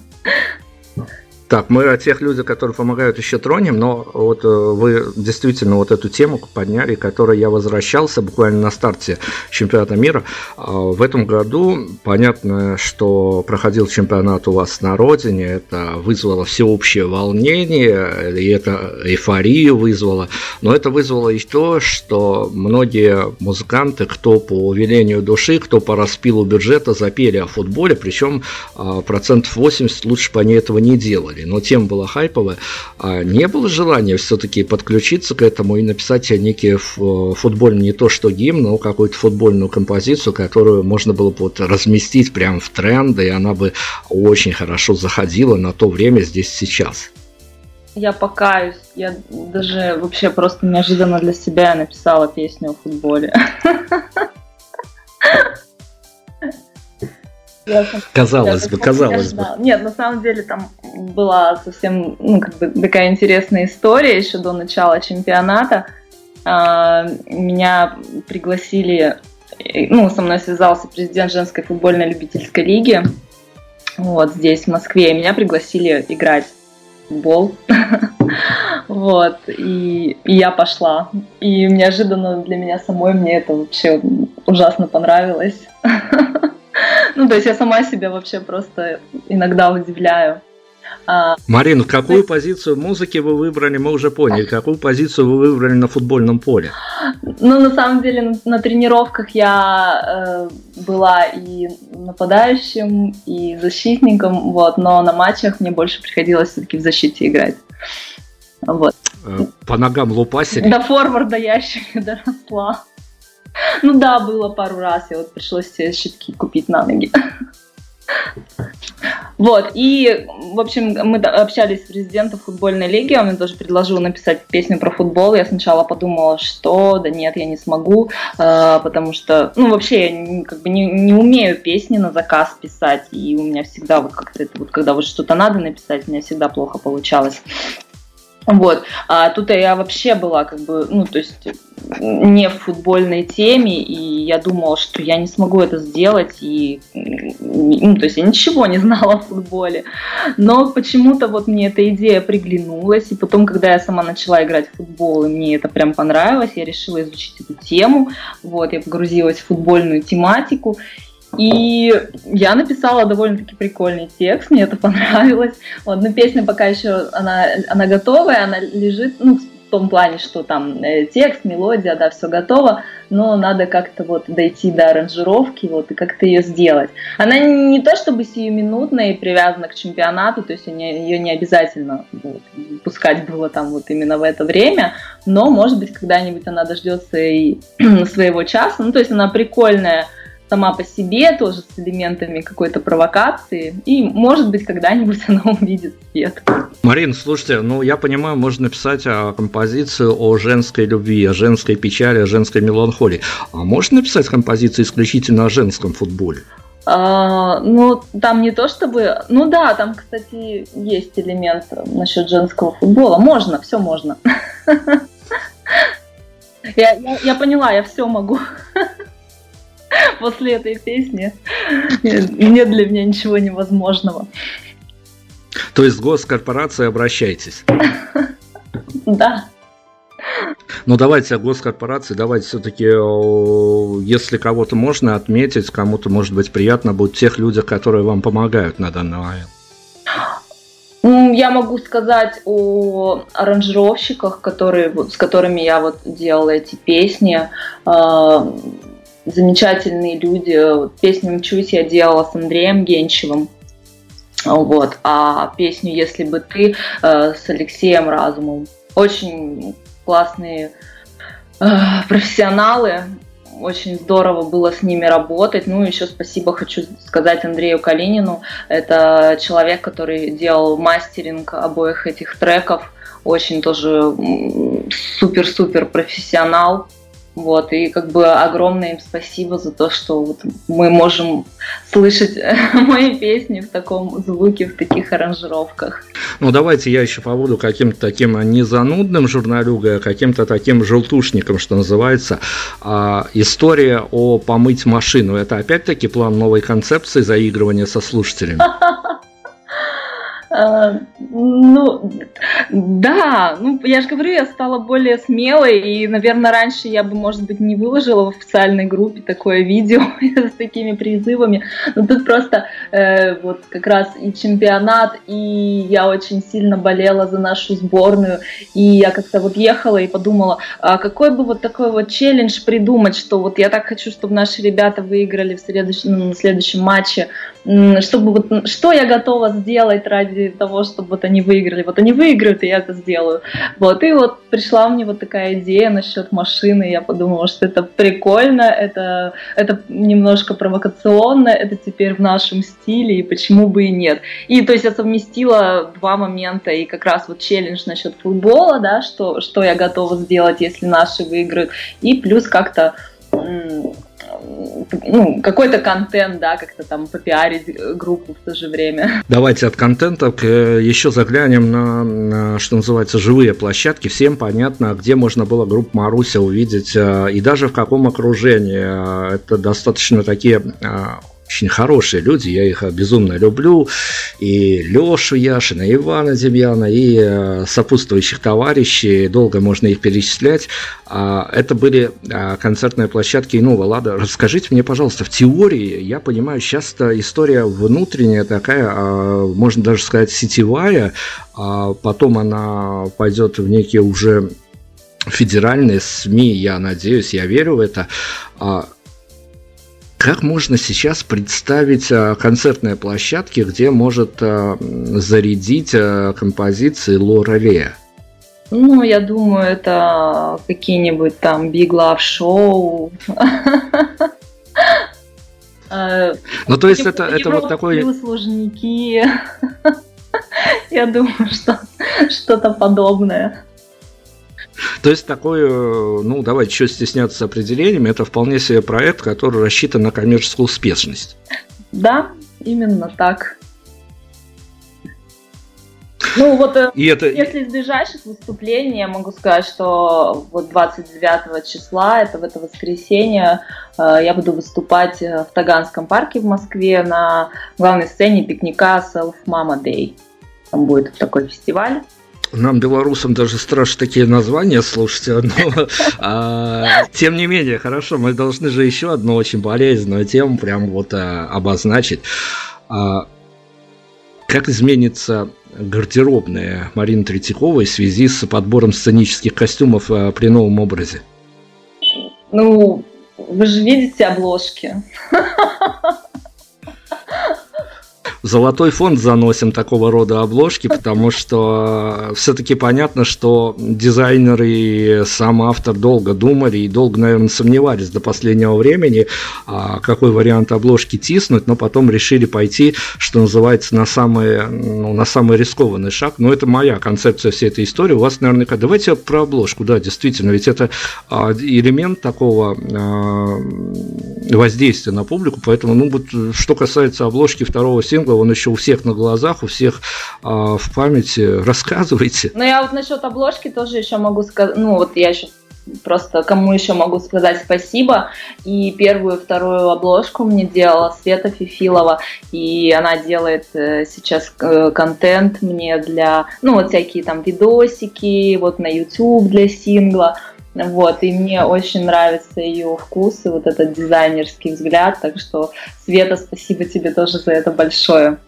Так, мы о тех людях, которые помогают, еще тронем, но вот э, вы действительно вот эту тему подняли, которой я возвращался буквально на старте чемпионата мира. А, в этом году понятно, что проходил чемпионат у вас на родине, это вызвало всеобщее волнение, и это эйфорию вызвало, но это вызвало и то, что многие музыканты, кто по велению души, кто по распилу бюджета запели о футболе, причем а, процентов 80 лучше бы они этого не делали истории, но тема была хайповая. А не было желания все-таки подключиться к этому и написать некий футбольный, не то что гимн, но какую-то футбольную композицию, которую можно было бы вот разместить прямо в тренды, и она бы очень хорошо заходила на то время здесь сейчас. Я покаюсь, я даже вообще просто неожиданно для себя написала песню о футболе. [LAUGHS] Казалось бы, казалось бы. Нет, на самом деле там была совсем ну, как бы такая интересная история еще до начала чемпионата. А, меня пригласили, ну, со мной связался президент женской футбольной любительской лиги вот здесь, в Москве, и меня пригласили играть в футбол. [LAUGHS] Вот, и, и я пошла. И неожиданно для меня самой мне это вообще ужасно понравилось. [LAUGHS] [LAUGHS] Ну, то есть я сама себя вообще просто иногда удивляю. А, Марина, какую позицию музыки вы выбрали, мы уже поняли. Какую позицию вы выбрали на футбольном поле? Ну, на самом деле, на, на тренировках я э, была и нападающим, и защитником, вот, но на матчах мне больше приходилось все-таки в защите играть. Вот. Э, по ногам лупасили? До форварда я еще не доросла. Ну да, было пару раз, и вот пришлось себе щитки купить на ноги. Вот, и, в общем, мы общались с президентом футбольной лиги, он мне тоже предложил написать песню про футбол. Я сначала подумала, что да нет, я не смогу, э, потому что, ну, вообще, я как бы не, не умею песни на заказ писать, и у меня всегда вот как-то это вот, когда вот что-то надо написать, у меня всегда плохо получалось. Вот. А тут я вообще была как бы, ну, то есть не в футбольной теме, и я думала, что я не смогу это сделать, и, ну, то есть я ничего не знала о футболе. Но почему-то вот мне эта идея приглянулась, и потом, когда я сама начала играть в футбол, и мне это прям понравилось, я решила изучить эту тему, вот, я погрузилась в футбольную тематику, и я написала довольно-таки прикольный текст, мне это [LAUGHS] понравилось. Вот, но песня пока еще, она, она готовая, она лежит, ну, в том плане, что там э, текст, мелодия, да, все готово, но надо как-то вот дойти до аранжировки, вот, и как-то ее сделать. Она не то чтобы сиюминутная и привязана к чемпионату, то есть ее не обязательно вот, пускать было там вот именно в это время, но, может быть, когда-нибудь она дождется и [CLEARS THROAT] своего часа, ну, то есть она прикольная, сама по себе, тоже с элементами какой-то провокации. И, может быть, когда-нибудь [LAUGHS] она увидит свет. Марин, слушайте, ну я понимаю, можно написать а, композицию о женской любви, о женской печали, о женской меланхолии. А можно написать композицию исключительно о женском футболе? А, ну, там не то чтобы... Ну да, там, кстати, есть элемент насчет женского футбола. Можно, все можно. [LAUGHS] Я, я, я поняла, я все могу. [LAUGHS] [LAUGHS] после этой песни. Нет для меня ничего невозможного. То есть с госкорпорацией обращайтесь. [LAUGHS] Да. Ну давайте о госкорпорации, давайте все-таки, если кого-то можно отметить, кому-то может быть приятно будет тех людях, которые вам помогают на данный момент. Я могу сказать о аранжировщиках, которые, с которыми я вот делала эти песни. Замечательные люди. Песню «Мчусь» я делала с Андреем Генчевым. Вот. А песню «Если бы ты» э, с Алексеем Разумом. Очень классные э, профессионалы. Очень здорово было с ними работать. Ну, еще спасибо хочу сказать Андрею Калинину. Это человек, который делал мастеринг обоих этих треков. Очень тоже супер-супер профессионал. Вот, и как бы огромное им спасибо за то, что вот мы можем слышать [LAUGHS] мои песни в таком звуке, в таких аранжировках. Ну, давайте я еще побуду каким-то таким не занудным журналюгой, а каким-то таким желтушником, что называется. А, история о помыть машину. Это опять-таки план новой концепции заигрывания со слушателями? [LAUGHS] А, ну, да, ну, я же говорю, я стала более смелой, и, наверное, раньше я бы, может быть, не выложила в официальной группе такое видео [LAUGHS] с такими призывами, но тут просто э, вот как раз и чемпионат, и я очень сильно болела за нашу сборную, и я как-то вот ехала и подумала, а какой бы вот такой вот челлендж придумать, что вот я так хочу, чтобы наши ребята выиграли в следующем, ну, в следующем матче, чтобы вот, что я готова сделать ради того, чтобы вот они выиграли. Вот они выиграют, и я это сделаю. Вот, и вот пришла мне вот такая идея насчет машины, я подумала, что это прикольно, это, это немножко провокационно, это теперь в нашем стиле, и почему бы и нет. И то есть я совместила два момента, и как раз вот челлендж насчет футбола, да, что, что я готова сделать, если наши выиграют, и плюс как-то ну, какой-то контент, да, как-то там попиарить группу в то же время. Давайте от контента э, еще заглянем на, на, что называется, живые площадки. Всем понятно, где можно было группу Маруся увидеть э, и даже в каком окружении. Это достаточно такие э, очень хорошие люди, я их безумно люблю. и Лешу Яшина, и Ивана Демьяна, и э, сопутствующих товарищей, долго можно их перечислять. А, это были а, концертные площадки иного лада. Расскажите мне, пожалуйста, в теории, я понимаю, часто история внутренняя такая, а, можно даже сказать, сетевая, потом она пойдет в некие уже федеральные СМИ, я надеюсь, я верю в это. Как можно сейчас представить а, концертные площадки, где может а, зарядить а, композиции Лора Лея? Ну, я думаю, это какие-нибудь там Big Love Show. [LAUGHS] Ну, то есть это, это вот такой... Сложники. [LAUGHS] Я думаю, что что-то подобное. То есть такой, ну давайте еще стесняться определениями, это вполне себе проект, который рассчитан на коммерческую успешность. Да, именно так. Ну вот, э, и это... если из ближайших выступлений, я могу сказать, что вот 29 числа, это в это воскресенье, э, я буду выступать в Таганском парке в Москве на главной сцене пикника Self Mama Day. Там будет такой фестиваль. Нам, белорусам, даже страшно такие названия слушать, но а, тем не менее, хорошо, мы должны же еще одну очень болезненную тему прям вот а, обозначить. А, как изменится гардеробная Марины Третьяковой в связи с подбором сценических костюмов а, при новом образе? Ну, вы же видите обложки. [LAUGHS] золотой фонд заносим такого рода обложки, потому [LAUGHS] что все-таки понятно, что дизайнеры и сам автор долго думали и долго, наверное, сомневались до последнего времени, а какой вариант обложки тиснуть, но потом решили пойти, что называется, на самый, ну, на самый рискованный шаг. Но это моя концепция всей этой истории. У вас наверняка... Давайте про обложку, да, действительно, ведь это а, элемент такого а, воздействия на публику, поэтому, ну, вот, что касается обложки второго сингла, он еще у всех на глазах, у всех а, в памяти. Рассказывайте. Ну, я вот насчет обложки тоже еще могу сказать, ну, вот я еще просто кому еще могу сказать спасибо. И первую, вторую обложку мне делала Света Фифилова, и она делает э, сейчас э, контент мне для, ну, вот всякие там видосики, вот на YouTube для сингла. Вот, и мне очень нравится ее вкус и вот этот дизайнерский взгляд, так что, Света, спасибо тебе тоже за это большое.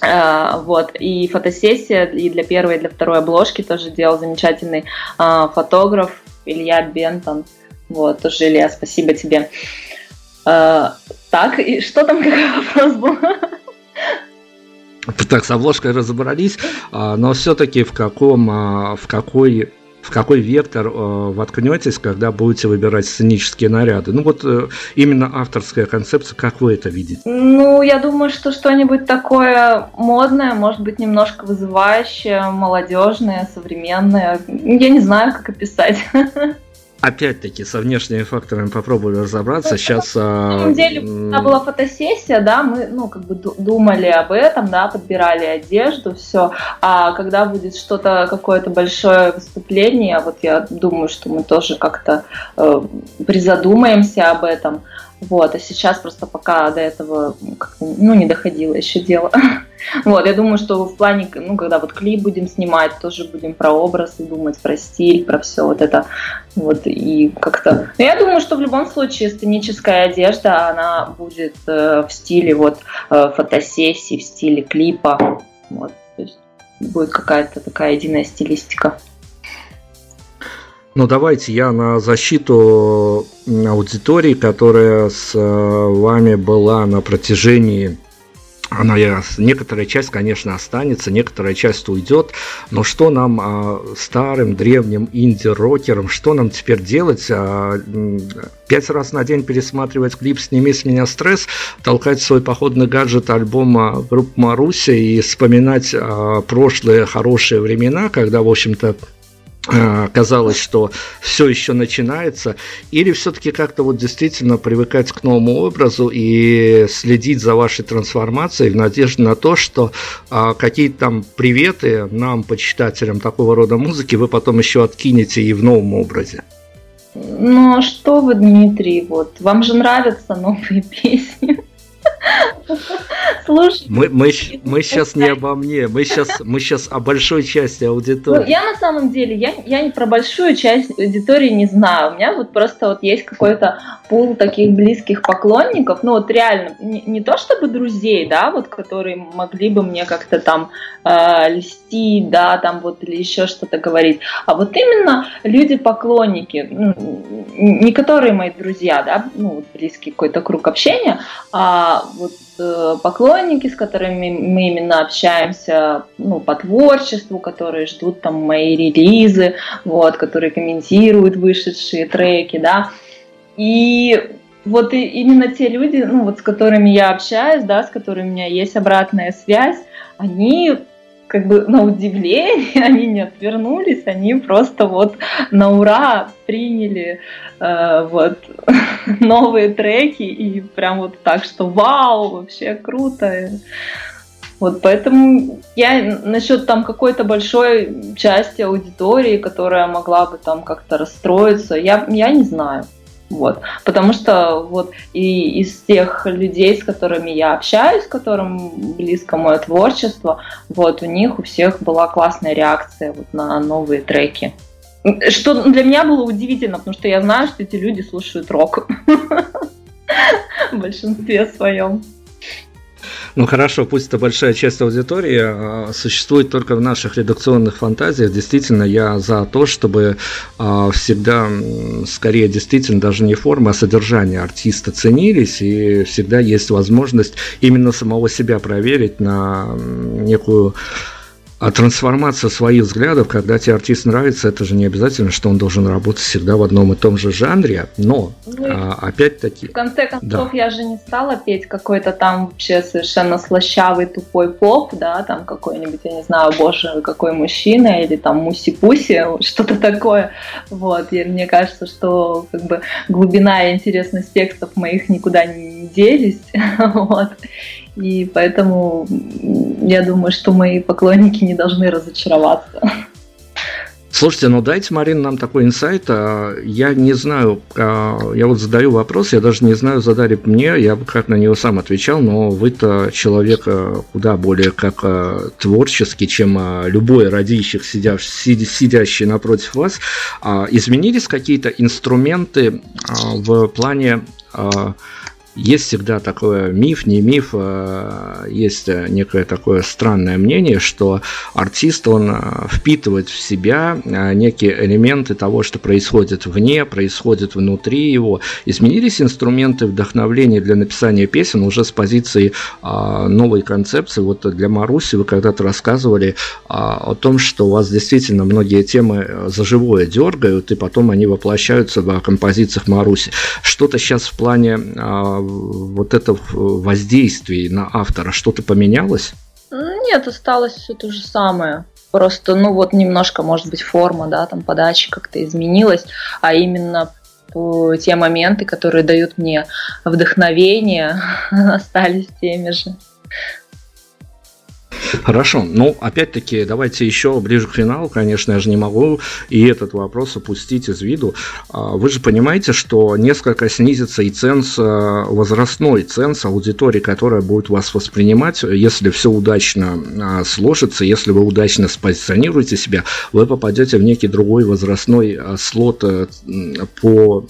А, вот, и фотосессия и для первой, и для второй обложки тоже делал замечательный а, фотограф Илья Бентон. Вот, тоже, Илья, спасибо тебе. А, так, и что там, [LAUGHS] какой вопрос был? Так, с обложкой разобрались, но все-таки в каком, в какой в какой вектор э, воткнетесь, когда будете выбирать сценические наряды? Ну вот э, именно авторская концепция, как вы это видите? Ну, я думаю, что что-нибудь такое модное, может быть, немножко вызывающее, молодежное, современное. Я не знаю, как описать. [LAUGHS] опять-таки, со внешними факторами попробовали разобраться. Сейчас... Ну, на самом деле, когда была фотосессия, да, мы, ну, как бы думали об этом, да, подбирали одежду, все. А когда будет что-то, какое-то большое выступление, вот я думаю, что мы тоже как-то э, призадумаемся об этом. Вот, а сейчас просто пока до этого ну, не доходило еще дело. [LAUGHS] Вот, я думаю, что в плане, ну, когда вот клип будем снимать, тоже будем про образы думать, про стиль, про все вот это. Вот, и как-то... Но я думаю, что в любом случае сценическая одежда, она будет э, в стиле вот э, фотосессии, в стиле клипа. Вот, то есть будет какая-то такая единая стилистика. Ну, давайте я на защиту аудитории, которая с э, вами была на протяжении она, некоторая часть, конечно, останется, некоторая часть уйдет, но что нам, а, старым, древним инди-рокерам, что нам теперь делать? А, пять раз на день пересматривать клип «Сними с меня стресс», толкать свой походный гаджет альбома группы Маруся и вспоминать а, прошлые хорошие времена, когда, в общем-то, казалось, что все еще начинается, или все-таки как-то вот действительно привыкать к новому образу и следить за вашей трансформацией в надежде на то, что а, какие-то там приветы нам, почитателям такого рода музыки, вы потом еще откинете и в новом образе. Ну а что вы, Дмитрий, вот вам же нравятся новые [LAUGHS] песни. Слушай, мы, мы, мы сейчас не обо мне, мы сейчас, мы сейчас о большой части аудитории. Ну, я на самом деле, я, я про большую часть аудитории не знаю. У меня вот просто вот есть какой-то пул таких близких поклонников, ну вот реально, не, не то чтобы друзей, да, вот которые могли бы мне как-то там э, льстить, да, там вот или еще что-то говорить, а вот именно люди-поклонники, ну, не которые мои друзья, да, ну, близкий какой-то круг общения, а вот э, поклонники, с которыми мы именно общаемся, ну, по творчеству, которые ждут там мои релизы, вот, которые комментируют вышедшие треки, да, и вот и именно те люди, ну вот с которыми я общаюсь, да, с которыми у меня есть обратная связь, они как бы на удивление, [LAUGHS] они не отвернулись, они просто вот на ура приняли э, вот [LAUGHS] новые треки и прям вот так, что вау, вообще круто. Вот поэтому я насчет там какой-то большой части аудитории, которая могла бы там как-то расстроиться, я, я не знаю. Вот. Потому что вот и из тех людей, с которыми я общаюсь, которым близко мое творчество, вот у них у всех была классная реакция вот на новые треки. Что для меня было удивительно, потому что я знаю, что эти люди слушают рок [LAUGHS] в большинстве своем. Ну хорошо, пусть это большая часть аудитории, а, существует только в наших редакционных фантазиях. Действительно, я за то, чтобы а, всегда, скорее, действительно, даже не форма, а содержание артиста ценились, и всегда есть возможность именно самого себя проверить на некую а трансформация своих взглядов, когда тебе артист нравится, это же не обязательно, что он должен работать всегда в одном и том же жанре, но ну, а, опять-таки... В конце концов, да. я же не стала петь какой-то там вообще совершенно слащавый тупой поп, да, там какой-нибудь, я не знаю, боже, какой мужчина, или там муси-пуси, что-то такое, вот, и мне кажется, что как бы глубина и интересность текстов моих никуда не делись, [LAUGHS] вот, и поэтому я думаю, что мои поклонники не должны разочароваться. Слушайте, ну дайте, Марина, нам такой инсайт. А, я не знаю, а, я вот задаю вопрос, я даже не знаю, задали мне, я бы как на него сам отвечал, но вы-то человек а, куда более как творческий, чем любой сидящий, сидящий напротив вас. Изменились какие-то инструменты в плане есть всегда такой миф, не миф, а есть некое такое странное мнение, что артист, он а, впитывает в себя а, некие элементы того, что происходит вне, происходит внутри его. Изменились инструменты вдохновления для написания песен уже с позиции новой концепции. Вот для Маруси вы когда-то рассказывали о том, что у вас действительно многие темы за живое дергают, и потом они воплощаются в композициях Маруси. Что-то сейчас в плане вот это воздействие на автора что-то поменялось? Нет, осталось все то же самое. Просто, ну вот немножко, может быть, форма, да, там подачи как-то изменилась, а именно те моменты, которые дают мне вдохновение, [LAUGHS] остались теми же. Хорошо. Ну, опять-таки, давайте еще ближе к финалу, конечно, я же не могу и этот вопрос опустить из виду. А, вы же понимаете, что несколько снизится и ценз, а, возрастной ценз аудитории, которая будет вас воспринимать, если все удачно а, сложится, если вы удачно спозиционируете себя, вы попадете в некий другой возрастной слот э, по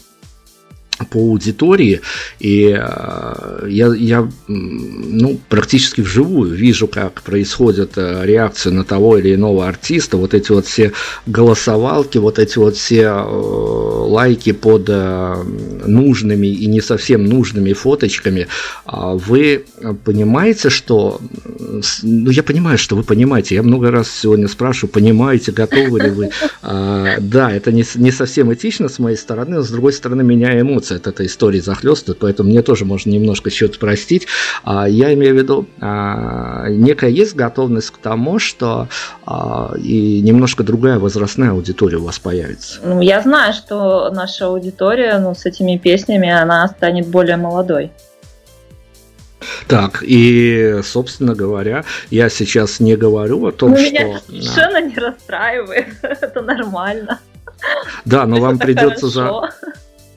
по аудитории, и э, я, я ну, практически вживую вижу, как происходит э, реакция на того или иного артиста, вот эти вот все голосовалки, вот эти вот все э, лайки под нужными и не совсем нужными фоточками, а вы понимаете, что, ну, я понимаю, что вы понимаете, я много раз сегодня спрашиваю, понимаете, готовы ли вы, а, да, это не, совсем этично с моей стороны, но с другой стороны меня эмоции от этой истории захлестывает, поэтому мне тоже можно немножко что-то простить. А, я имею в виду, а, некая есть готовность к тому, что а, и немножко другая возрастная аудитория у вас появится. Ну, я знаю, что наша аудитория ну, с этими песнями, она станет более молодой. Так, и, собственно говоря, я сейчас не говорю о том, ну, что... Меня совершенно не расстраивает, [LAUGHS] это нормально. Да, но вам придется за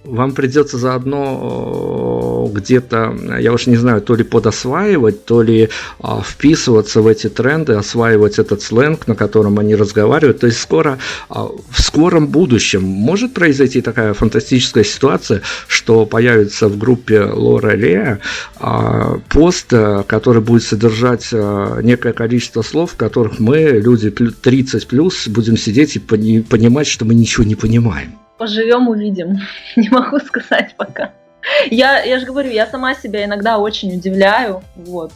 вам придется заодно ну, где-то, я уж не знаю, то ли подосваивать, то ли а, вписываться в эти тренды, осваивать этот сленг, на котором они разговаривают. То есть скоро, а, в скором будущем может произойти такая фантастическая ситуация, что появится в группе Лора Лея а, пост, который будет содержать а, некое количество слов, в которых мы, люди 30 плюс, будем сидеть и понимать, что мы ничего не понимаем. Поживем, увидим. [LAUGHS] Не могу сказать пока. Я, я же говорю, я сама себя иногда очень удивляю, вот,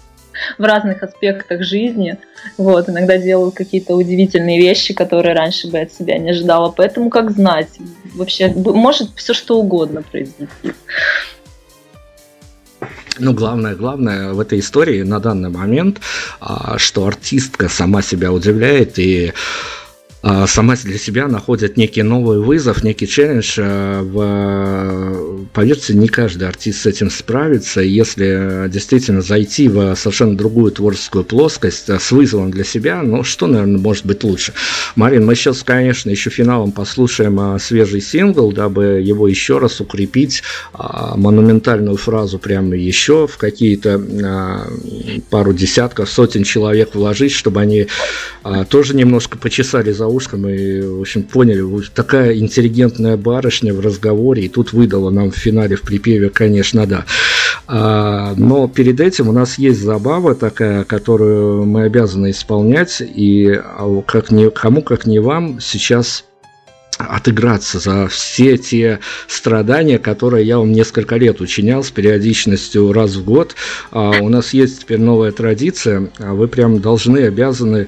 в разных аспектах жизни. Вот, иногда делаю какие-то удивительные вещи, которые раньше бы от себя не ожидала. Поэтому как знать, вообще может все что угодно произойти. Ну, главное, главное в этой истории на данный момент, а, что артистка сама себя удивляет и сама для себя находит некий новый вызов, некий челлендж. А, в, поверьте, не каждый артист с этим справится. Если действительно зайти в совершенно другую творческую плоскость а, с вызовом для себя, ну что, наверное, может быть лучше? Марин, мы сейчас, конечно, еще финалом послушаем свежий сингл, дабы его еще раз укрепить, монументальную фразу прямо еще в какие-то пару десятков, сотен человек вложить, чтобы они тоже немножко почесали за ушком и, в общем, поняли, такая интеллигентная барышня в разговоре, и тут выдала нам в финале в припеве, конечно, да. А, но перед этим у нас есть забава такая, которую мы обязаны исполнять, и а, как ни, кому, как не вам, сейчас отыграться за все те страдания, которые я вам несколько лет учинял с периодичностью раз в год. А у нас есть теперь новая традиция, вы прям должны, обязаны а,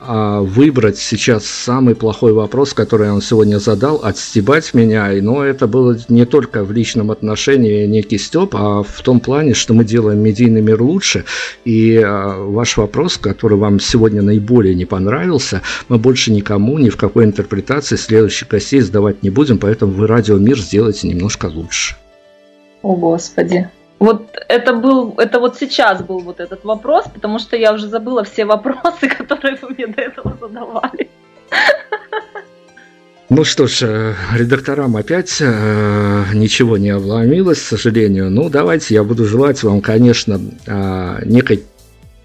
выбрать сейчас самый плохой вопрос, который вам сегодня задал, отстебать меня. Но это было не только в личном отношении некий степ, а в том плане, что мы делаем медийный мир лучше. И а, ваш вопрос, который вам сегодня наиболее не понравился, мы больше никому, ни в какой интерпретации следующих костей сдавать не будем, поэтому вы радиомир сделаете немножко лучше. О, Господи. Вот это был, это вот сейчас был вот этот вопрос, потому что я уже забыла все вопросы, [LAUGHS] которые вы мне до этого задавали. Ну что ж, э, редакторам опять э, ничего не обломилось, к сожалению. Ну, давайте я буду желать вам, конечно, э, некой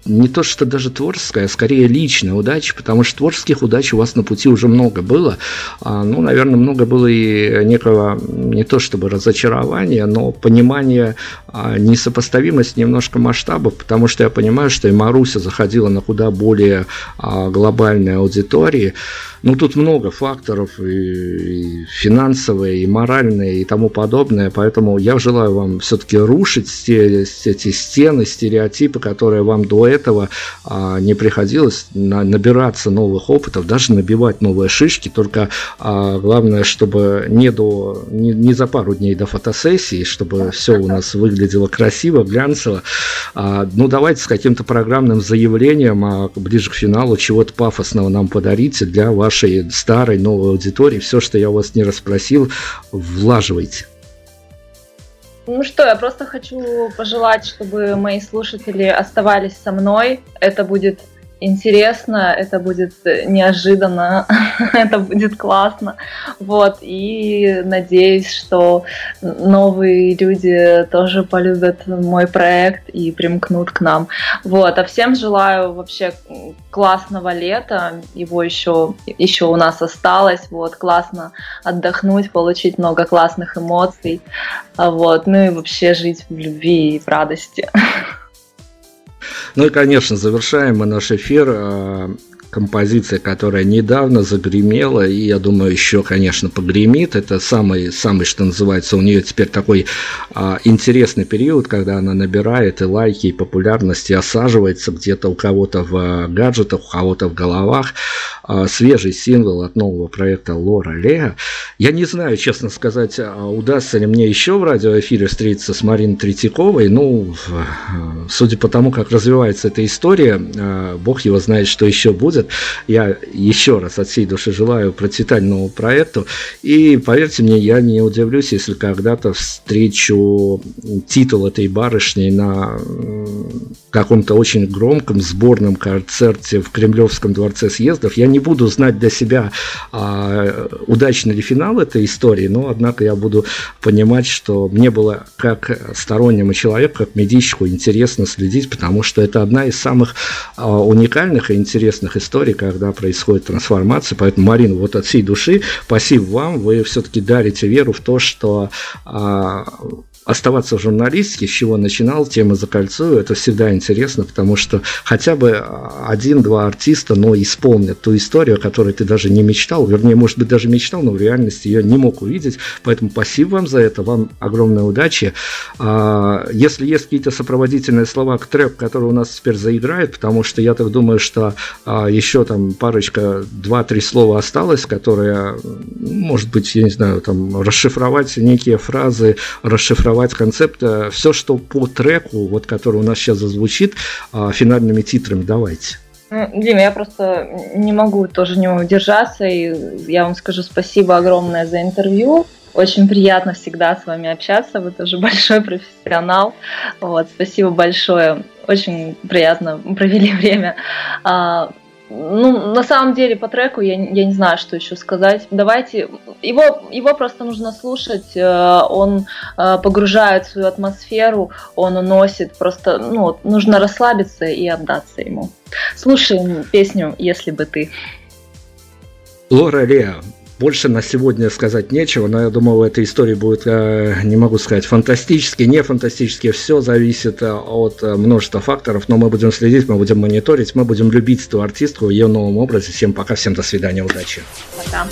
не то что даже творческая, а скорее личная удача, потому что творческих удач у вас на пути уже много было. А, ну, наверное, много было и некого, не то чтобы разочарования, но понимания а, несопоставимость немножко масштабов, потому что я понимаю, что и Маруся заходила на куда более а, глобальные аудитории. Ну, тут много факторов, и финансовые, и моральные, и тому подобное, поэтому я желаю вам все-таки рушить те, эти стены, стереотипы, которые вам до этого а, не приходилось, на, набираться новых опытов, даже набивать новые шишки, только а, главное, чтобы не, до, не, не за пару дней до фотосессии, чтобы все у нас выглядело красиво, глянцево. А, ну, давайте с каким-то программным заявлением а, ближе к финалу чего-то пафосного нам подарите для вашей вашей старой, новой аудитории. Все, что я у вас не расспросил, влаживайте. Ну что, я просто хочу пожелать, чтобы мои слушатели оставались со мной. Это будет интересно, это будет неожиданно, [LAUGHS] это будет классно. Вот, и надеюсь, что новые люди тоже полюбят мой проект и примкнут к нам. Вот, а всем желаю вообще классного лета, его еще, еще у нас осталось, вот, классно отдохнуть, получить много классных эмоций, вот, ну и вообще жить в любви и в радости. [LAUGHS] Ну и, конечно, завершаем мы наш эфир а, композиция, которая недавно загремела, и я думаю, еще, конечно, погремит. Это самый, самый, что называется, у нее теперь такой а, интересный период, когда она набирает и лайки, и популярность, и осаживается где-то у кого-то в а, гаджетах, у кого-то в головах. А, свежий сингл от нового проекта Лора Лея. Я не знаю, честно сказать, а, удастся ли мне еще в радиоэфире встретиться с Мариной Третьяковой. Ну, судя по тому, как развивается эта история, а, бог его знает, что еще будет будет. Я еще раз от всей души желаю процветания новому проекту. И поверьте мне, я не удивлюсь, если когда-то встречу титул этой барышни на каком-то очень громком сборном концерте в Кремлевском дворце съездов. Я не буду знать для себя, а, удачный ли финал этой истории, но, однако, я буду понимать, что мне было как стороннему человеку, как медийщику интересно следить, потому что это одна из самых а, уникальных и интересных историй, когда происходит трансформация. Поэтому, Марина, вот от всей души спасибо вам. Вы все-таки дарите веру в то, что а, оставаться в журналистике, с чего начинал, тем и закольцую, это всегда интересно, потому что хотя бы один-два артиста, но исполнят ту историю, о которой ты даже не мечтал, вернее, может быть, даже мечтал, но в реальности ее не мог увидеть, поэтому спасибо вам за это, вам огромной удачи. А, если есть какие-то сопроводительные слова к треку, который у нас теперь заиграет, потому что я так думаю, что а, еще там парочка, два-три слова осталось, которые, может быть, я не знаю, там расшифровать некие фразы, расшифровать реализовать концепт, э, все, что по треку, вот который у нас сейчас зазвучит, а, финальными титрами, давайте. Ну, Дима, я просто не могу тоже не удержаться, и я вам скажу спасибо огромное за интервью. Очень приятно всегда с вами общаться, вы тоже [LAUGHS] большой профессионал. Вот, спасибо большое, очень приятно провели [LAUGHS] время. Ну, на самом деле, по треку я, я не знаю, что еще сказать. Давайте, его, его просто нужно слушать, э, он э, погружает свою атмосферу, он уносит, просто, ну, нужно расслабиться и отдаться ему. Слушаем песню «Если бы ты». Лора Леа, больше на сегодня сказать нечего, но я думаю, в этой истории будет, э, не могу сказать, фантастически, не фантастически. Все зависит э, от э, множества факторов, но мы будем следить, мы будем мониторить, мы будем любить эту артистку в ее новом образе. Всем пока, всем до свидания, удачи. Пока.